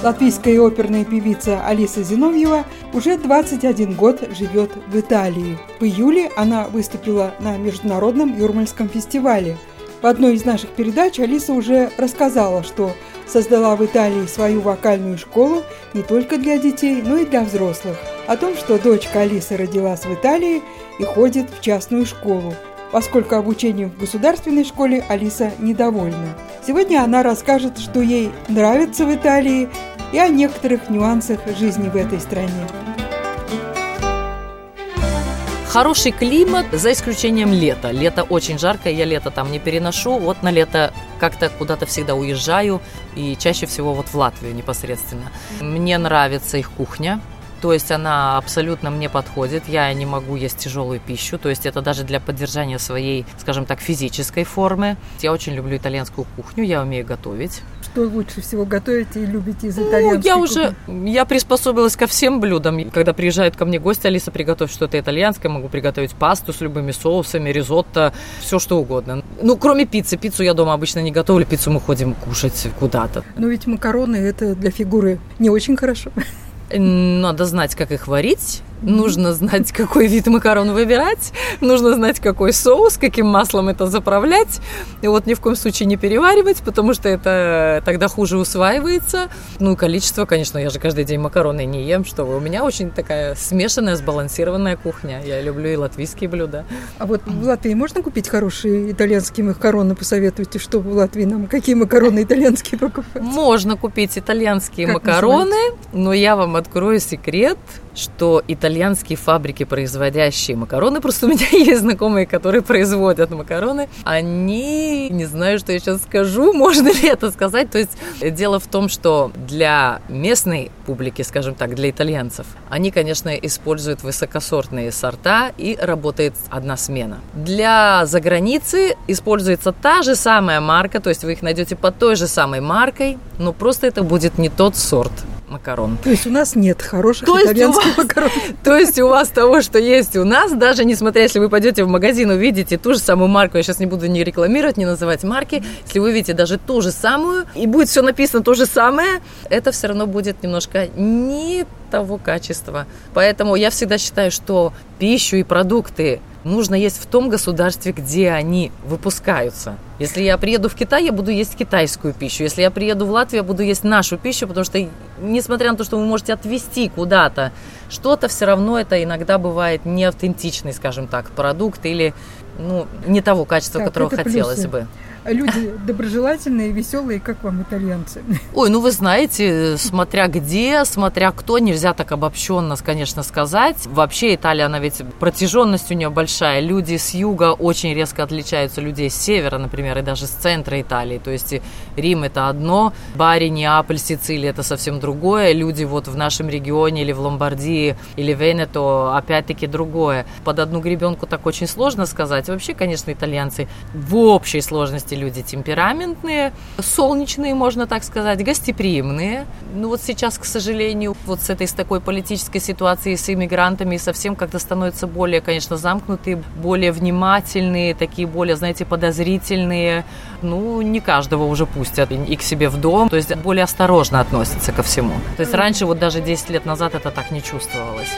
Латвийская оперная певица Алиса Зиновьева уже 21 год живет в Италии. В июле она выступила на Международном Юрмальском фестивале. В одной из наших передач Алиса уже рассказала, что создала в Италии свою вокальную школу не только для детей, но и для взрослых. О том, что дочка Алисы родилась в Италии и ходит в частную школу – поскольку обучением в государственной школе Алиса недовольна. Сегодня она расскажет, что ей нравится в Италии и о некоторых нюансах жизни в этой стране. Хороший климат, за исключением лета. Лето очень жаркое, я лето там не переношу. Вот на лето как-то куда-то всегда уезжаю, и чаще всего вот в Латвию непосредственно. Мне нравится их кухня, то есть она абсолютно мне подходит. Я не могу есть тяжелую пищу. То есть это даже для поддержания своей, скажем так, физической формы. Я очень люблю итальянскую кухню, я умею готовить. Что лучше всего готовите и любите из итальянской ну, я уже, я приспособилась ко всем блюдам. Когда приезжают ко мне гости, Алиса, приготовь что-то итальянское, могу приготовить пасту с любыми соусами, ризотто, все что угодно. Ну, кроме пиццы. Пиццу я дома обычно не готовлю, пиццу мы ходим кушать куда-то. Но ведь макароны это для фигуры не очень хорошо. Надо знать, как их варить, нужно знать, какой вид макарон выбирать, нужно знать, какой соус, каким маслом это заправлять. И вот ни в коем случае не переваривать, потому что это тогда хуже усваивается. Ну и количество, конечно, я же каждый день макароны не ем, что вы. У меня очень такая смешанная, сбалансированная кухня. Я люблю и латвийские блюда. А вот в Латвии можно купить хорошие итальянские макароны? Посоветуйте, что в Латвии нам, какие макароны итальянские покупать? Можно купить итальянские как макароны, называется? но я вам открою секрет, что итальянские фабрики, производящие макароны, просто у меня есть знакомые, которые производят макароны, они, не знаю, что я сейчас скажу, можно ли это сказать, то есть дело в том, что для местной публики, скажем так, для итальянцев, они, конечно, используют высокосортные сорта и работает одна смена. Для заграницы используется та же самая марка, то есть вы их найдете под той же самой маркой, но просто это будет не тот сорт макарон. То есть у нас нет хороших то итальянских вас, макарон. То есть у вас того, что есть у нас, даже несмотря, если вы пойдете в магазин, увидите ту же самую марку, я сейчас не буду ни рекламировать, ни называть марки, если вы видите даже ту же самую, и будет все написано то же самое, это все равно будет немножко не того качества. Поэтому я всегда считаю, что пищу и продукты нужно есть в том государстве, где они выпускаются. Если я приеду в Китай, я буду есть китайскую пищу. Если я приеду в Латвию, я буду есть нашу пищу, потому что, несмотря на то, что вы можете отвезти куда-то, что-то все равно это иногда бывает неавтентичный, скажем так, продукт или ну, не того качества, так, которого хотелось плюсы. бы люди доброжелательные, веселые, как вам итальянцы? Ой, ну вы знаете, смотря где, смотря кто, нельзя так обобщенно, конечно, сказать. Вообще Италия, она ведь протяженность у нее большая. Люди с юга очень резко отличаются людей с севера, например, и даже с центра Италии. То есть Рим это одно, Бари, Неаполь, Сицилия это совсем другое. Люди вот в нашем регионе или в Ломбардии или Венето опять-таки другое. Под одну гребенку так очень сложно сказать. Вообще, конечно, итальянцы в общей сложности люди темпераментные, солнечные, можно так сказать, гостеприимные. Ну вот сейчас, к сожалению, вот с этой с такой политической ситуацией с иммигрантами совсем как-то становятся более, конечно, замкнутые, более внимательные, такие более, знаете, подозрительные. Ну, не каждого уже пустят и к себе в дом, то есть более осторожно относятся ко всему. То есть раньше, вот даже 10 лет назад это так не чувствовалось.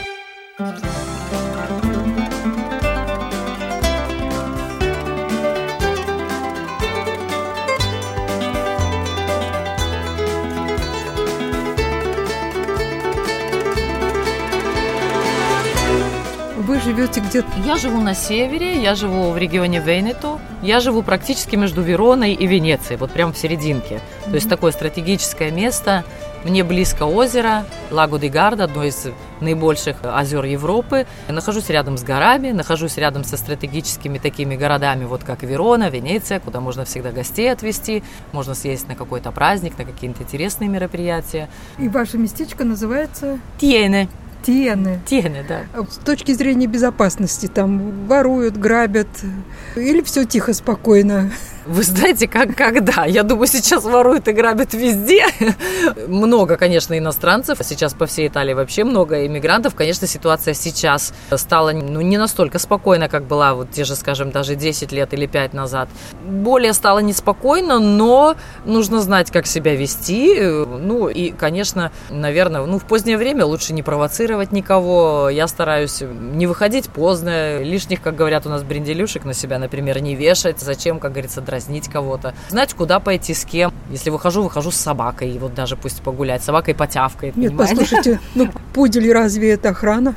Живете где-то? Я живу на севере, я живу в регионе Венето. Я живу практически между Вероной и Венецией, вот прямо в серединке. Mm-hmm. То есть такое стратегическое место. Мне близко озеро Лагу де Гарда, одно из наибольших озер Европы. Я нахожусь рядом с горами, нахожусь рядом со стратегическими такими городами, вот как Верона, Венеция, куда можно всегда гостей отвезти, можно съездить на какой-то праздник, на какие-то интересные мероприятия. И ваше местечко называется? Тиене. Тиены. Тиены, да. А с точки зрения безопасности, там воруют, грабят, или все тихо, спокойно? Вы знаете, как когда? Я думаю, сейчас воруют и грабят везде. много, конечно, иностранцев. Сейчас по всей Италии вообще много иммигрантов. Конечно, ситуация сейчас стала ну, не настолько спокойна, как была вот те же, скажем, даже 10 лет или 5 назад. Более стало неспокойно, но нужно знать, как себя вести. Ну и, конечно, наверное, ну, в позднее время лучше не провоцировать никого. Я стараюсь не выходить поздно, лишних, как говорят у нас, бренделюшек на себя, например, не вешать. Зачем, как говорится, дразнить кого-то. Знать, куда пойти, с кем. Если выхожу, выхожу с собакой. Вот даже пусть погулять. Собакой потявкает. Нет, понимаете? послушайте, ну пудель разве это охрана?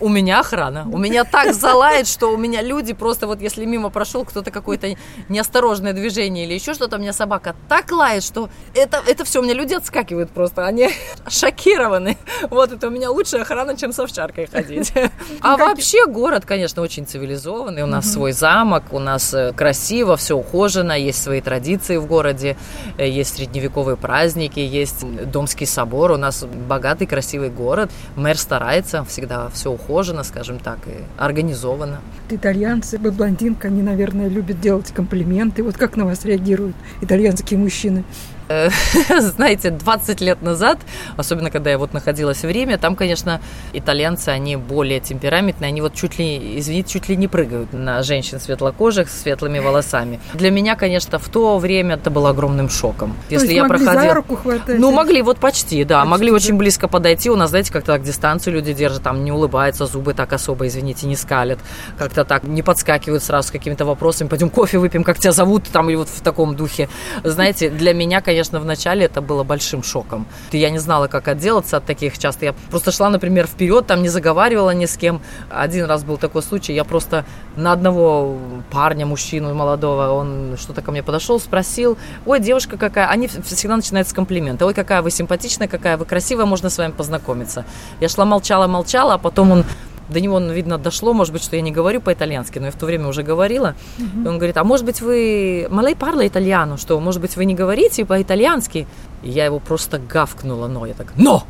У меня охрана. У меня так залает, что у меня люди просто вот если мимо прошел кто-то какое-то неосторожное движение или еще что-то, у меня собака так лает, что это, это все, у меня люди отскакивают просто. Они шокированы. Вот это у меня лучшая охрана, чем с овчаркой ходить. А вообще город, конечно, очень цивилизованный. У нас свой замок, у нас э, красиво, все ухожено, есть свои традиции в городе, э, есть средневековые праздники, есть Домский собор. У нас богатый, красивый город. Мэр старается, всегда все ухожено ухоженно, скажем так, и организовано. Итальянцы, блондинка, они, наверное, любят делать комплименты. Вот как на вас реагируют итальянские мужчины? Э, знаете, 20 лет назад, особенно когда я вот находилась в Риме, там, конечно, итальянцы, они более темпераментные, они вот чуть ли, извините, чуть ли не прыгают на женщин светлокожих с светлыми волосами. Для меня, конечно, в то время это было огромным шоком. Если я проходила... за руку хватать? Ну, могли вот почти, да, почти, могли да. очень близко подойти. У нас, знаете, как-то так дистанцию люди держат, там не улыбаются, зубы так особо, извините, не скалят, как-то так не подскакивают сразу с какими-то вопросами, пойдем кофе выпьем, как тебя зовут, там, и вот в таком духе. Знаете, для меня, конечно, конечно, вначале это было большим шоком. Я не знала, как отделаться от таких часто. Я просто шла, например, вперед, там не заговаривала ни с кем. Один раз был такой случай, я просто на одного парня, мужчину молодого, он что-то ко мне подошел, спросил, ой, девушка какая, они всегда начинают с комплимента, ой, какая вы симпатичная, какая вы красивая, можно с вами познакомиться. Я шла, молчала, молчала, а потом он до него, ну, видно, дошло, может быть, что я не говорю по-итальянски, но я в то время уже говорила. Uh-huh. И он говорит, а может быть, вы малей парла итальяну, что, может быть, вы не говорите по-итальянски? И я его просто гавкнула, но я так, но!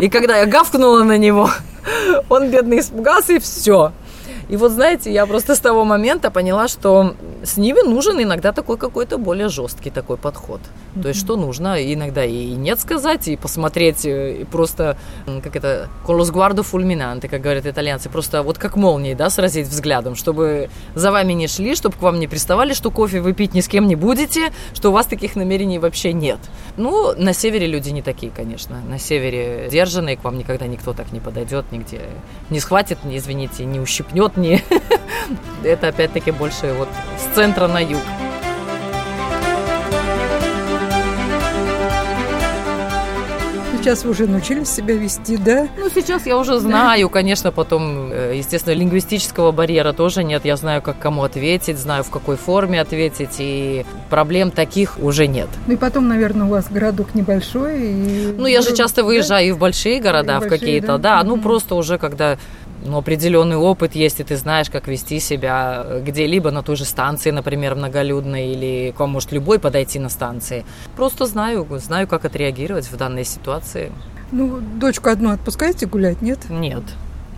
И когда я гавкнула на него, он, бедный, испугался, и все. И вот, знаете, я просто с того момента поняла, что с ними нужен иногда такой какой-то более жесткий такой подход. Mm-hmm. То есть, что нужно иногда и нет сказать, и посмотреть, и просто, как это, колосгвардо фульминанте, как говорят итальянцы, просто вот как молнией, да, сразить взглядом, чтобы за вами не шли, чтобы к вам не приставали, что кофе вы пить ни с кем не будете, что у вас таких намерений вообще нет. Ну, на севере люди не такие, конечно. На севере держанные, к вам никогда никто так не подойдет, нигде не схватит, не, извините, не ущипнет, не... Это опять-таки больше вот с центра на юг. Сейчас вы уже научились себя вести, да? Ну, сейчас я уже знаю, конечно, потом, э, естественно, лингвистического барьера тоже нет. Я знаю, как кому ответить, знаю, в какой форме ответить, и проблем таких уже нет. Ну и потом, наверное, у вас городок небольшой. И... Ну, я же часто выезжаю да? и в большие города, и в какие-то, да, да. Ну, просто уже когда ну, определенный опыт есть, и ты знаешь, как вести себя где-либо на той же станции, например, многолюдной, или к вам может любой подойти на станции. Просто знаю, знаю, как отреагировать в данной ситуации. Ну, дочку одну отпускаете гулять, нет? Нет.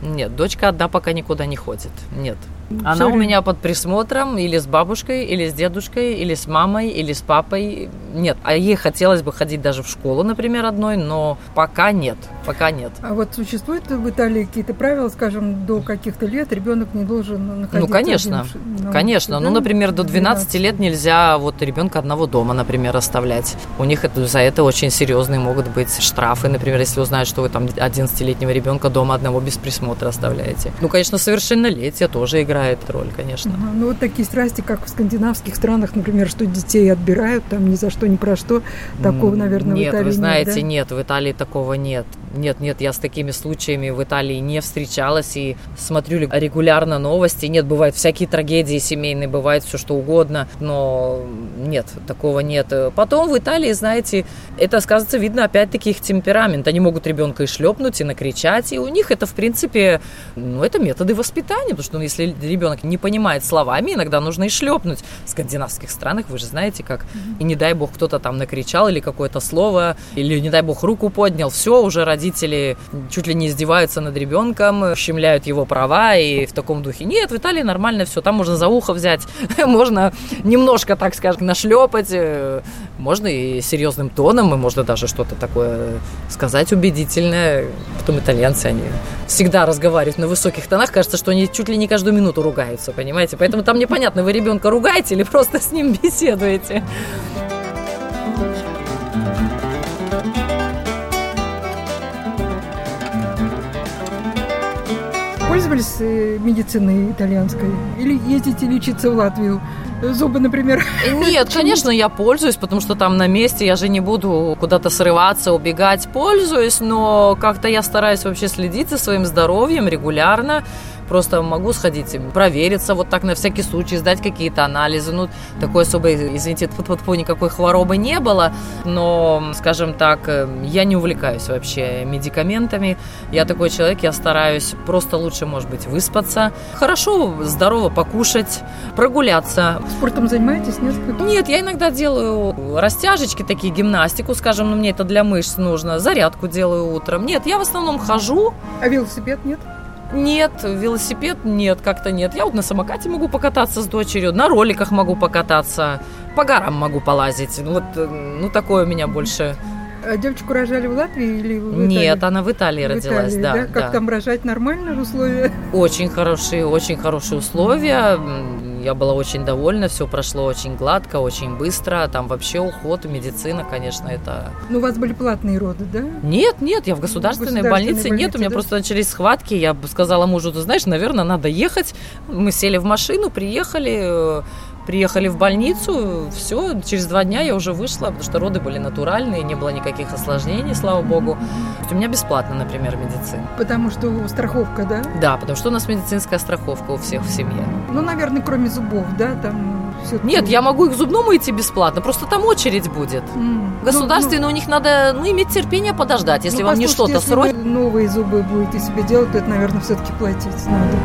Нет, дочка одна пока никуда не ходит. Нет. Она у меня под присмотром или с бабушкой, или с дедушкой, или с мамой, или с папой. Нет, а ей хотелось бы ходить даже в школу, например, одной, но пока нет, пока нет. А вот существуют в Италии какие-то правила, скажем, до каких-то лет ребенок не должен находиться Ну, конечно, один, конечно. Улице, ну, например, до 12, 12 лет нельзя вот ребенка одного дома, например, оставлять. У них это, за это очень серьезные могут быть штрафы, например, если узнают, что вы там 11-летнего ребенка дома одного без присмотра оставляете. Ну, конечно, совершеннолетие тоже играет играет роль, конечно. Ага, ну вот такие страсти, как в скандинавских странах, например, что детей отбирают там ни за что, ни про что, такого, наверное, нет, в Италии вы знаете, нет, да? нет, в Италии такого нет. Нет, нет, я с такими случаями в Италии не встречалась и смотрю регулярно новости. Нет, бывают всякие трагедии семейные, бывает все что угодно, но нет, такого нет. Потом в Италии, знаете, это сказывается, видно, опять-таки их темперамент. Они могут ребенка и шлепнуть, и накричать, и у них это, в принципе, ну, это методы воспитания, потому что ну, если ребенок не понимает словами, иногда нужно и шлепнуть. В скандинавских странах вы же знаете, как, и не дай бог кто-то там накричал или какое-то слово, или не дай бог руку поднял, все, уже родители чуть ли не издеваются над ребенком, щемляют его права и в таком духе. Нет, в Италии нормально все, там можно за ухо взять, можно немножко, так скажем, нашлепать, э, можно и серьезным тоном, и можно даже что-то такое сказать убедительное. Потом итальянцы, они всегда разговаривают на высоких тонах, кажется, что они чуть ли не каждую минуту ругаются, понимаете? Поэтому там непонятно, вы ребенка ругаете или просто с ним беседуете. Пользовались э, медициной итальянской? Или ездите лечиться в Латвию? Зубы, например? Нет, конечно, я пользуюсь, потому что там на месте я же не буду куда-то срываться, убегать. Пользуюсь, но как-то я стараюсь вообще следить за своим здоровьем регулярно просто могу сходить, провериться вот так на всякий случай, сдать какие-то анализы. Ну, такой особой, извините, тьфу никакой хворобы не было, но, скажем так, э, я не увлекаюсь вообще медикаментами. Я такой человек, я стараюсь просто лучше, может быть, выспаться, хорошо, здорово покушать, прогуляться. Спортом занимаетесь, нет? Нет, я иногда делаю растяжечки, такие гимнастику, скажем, но мне это для мышц нужно, зарядку делаю утром. Нет, я в основном хожу. А велосипед нет? Нет, велосипед нет, как-то нет. Я вот на самокате могу покататься с дочерью, на роликах могу покататься, по горам могу полазить. Вот, э, ну, такое у меня больше а девочку рожали в Латвии или в Италии? Нет, она в Италии в родилась, Италии, да, да. Как да. там рожать нормально условия? Очень хорошие, очень хорошие условия. Я была очень довольна, все прошло очень гладко, очень быстро. Там вообще уход, медицина, конечно, это... Ну, у вас были платные роды, да? Нет, нет, я в государственной, в больнице, больнице нет. У меня просто начались схватки. Я сказала мужу, ты знаешь, наверное, надо ехать. Мы сели в машину, приехали Приехали в больницу, все, через два дня я уже вышла, потому что роды были натуральные, не было никаких осложнений, слава богу. У меня бесплатно, например, медицина. Потому что страховка, да? Да, потому что у нас медицинская страховка у всех в семье. Ну, наверное, кроме зубов, да, там Нет, я могу и к зубному идти бесплатно, просто там очередь будет. Mm. Государственные, ну, ну, у них надо ну, иметь терпение подождать, если ну, вам не что-то срочно. новые зубы будете себе делать, то это, наверное, все-таки платить надо.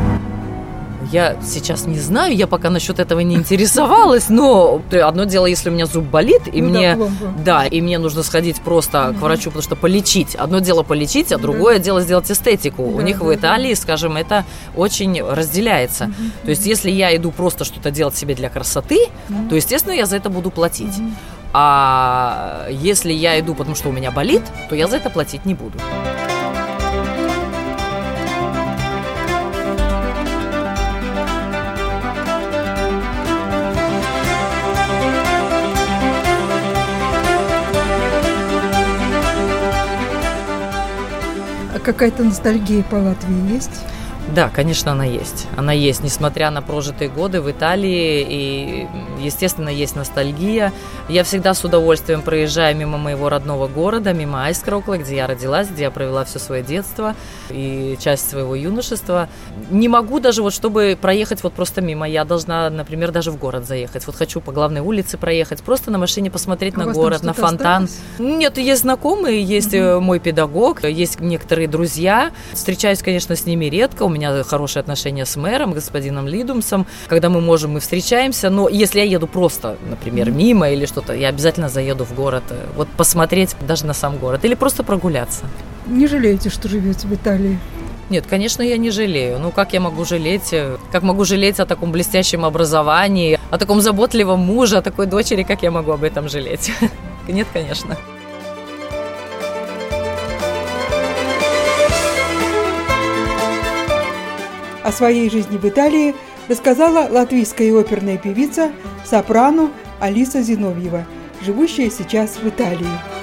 Я сейчас не знаю, я пока насчет этого не интересовалась, но одно дело, если у меня зуб болит, и ну, мне, да, да, и мне нужно сходить просто угу. к врачу, потому что полечить. Одно дело полечить, а другое да. дело сделать эстетику. Да, у них да, в Италии, да. скажем, это очень разделяется. Угу. То есть, если я иду просто что-то делать себе для красоты, угу. то, естественно, я за это буду платить. Угу. А если я иду, потому что у меня болит, то я за это платить не буду. Какая-то ностальгия по Латвии есть? Да, конечно, она есть. Она есть, несмотря на прожитые годы в Италии, и, естественно, есть ностальгия. Я всегда с удовольствием проезжаю мимо моего родного города, мимо Айскрокла, где я родилась, где я провела все свое детство и часть своего юношества. Не могу даже вот, чтобы проехать вот просто мимо, я должна, например, даже в город заехать. Вот хочу по главной улице проехать, просто на машине посмотреть а на город, на фонтан. Осталось? Нет, есть знакомые, есть угу. мой педагог, есть некоторые друзья. Встречаюсь, конечно, с ними редко. У меня хорошие отношения с мэром, господином Лидумсом. Когда мы можем, мы встречаемся. Но если я еду просто, например, мимо или что-то, я обязательно заеду в город. Э, вот посмотреть даже на сам город. Или просто прогуляться. Не жалеете, что живете в Италии? Нет, конечно, я не жалею. Ну, как я могу жалеть? Э, как могу жалеть о таком блестящем образовании, о таком заботливом муже, о такой дочери, как я могу об этом жалеть? Нет, конечно. О своей жизни в Италии рассказала латвийская оперная певица, сопрано Алиса Зиновьева, живущая сейчас в Италии.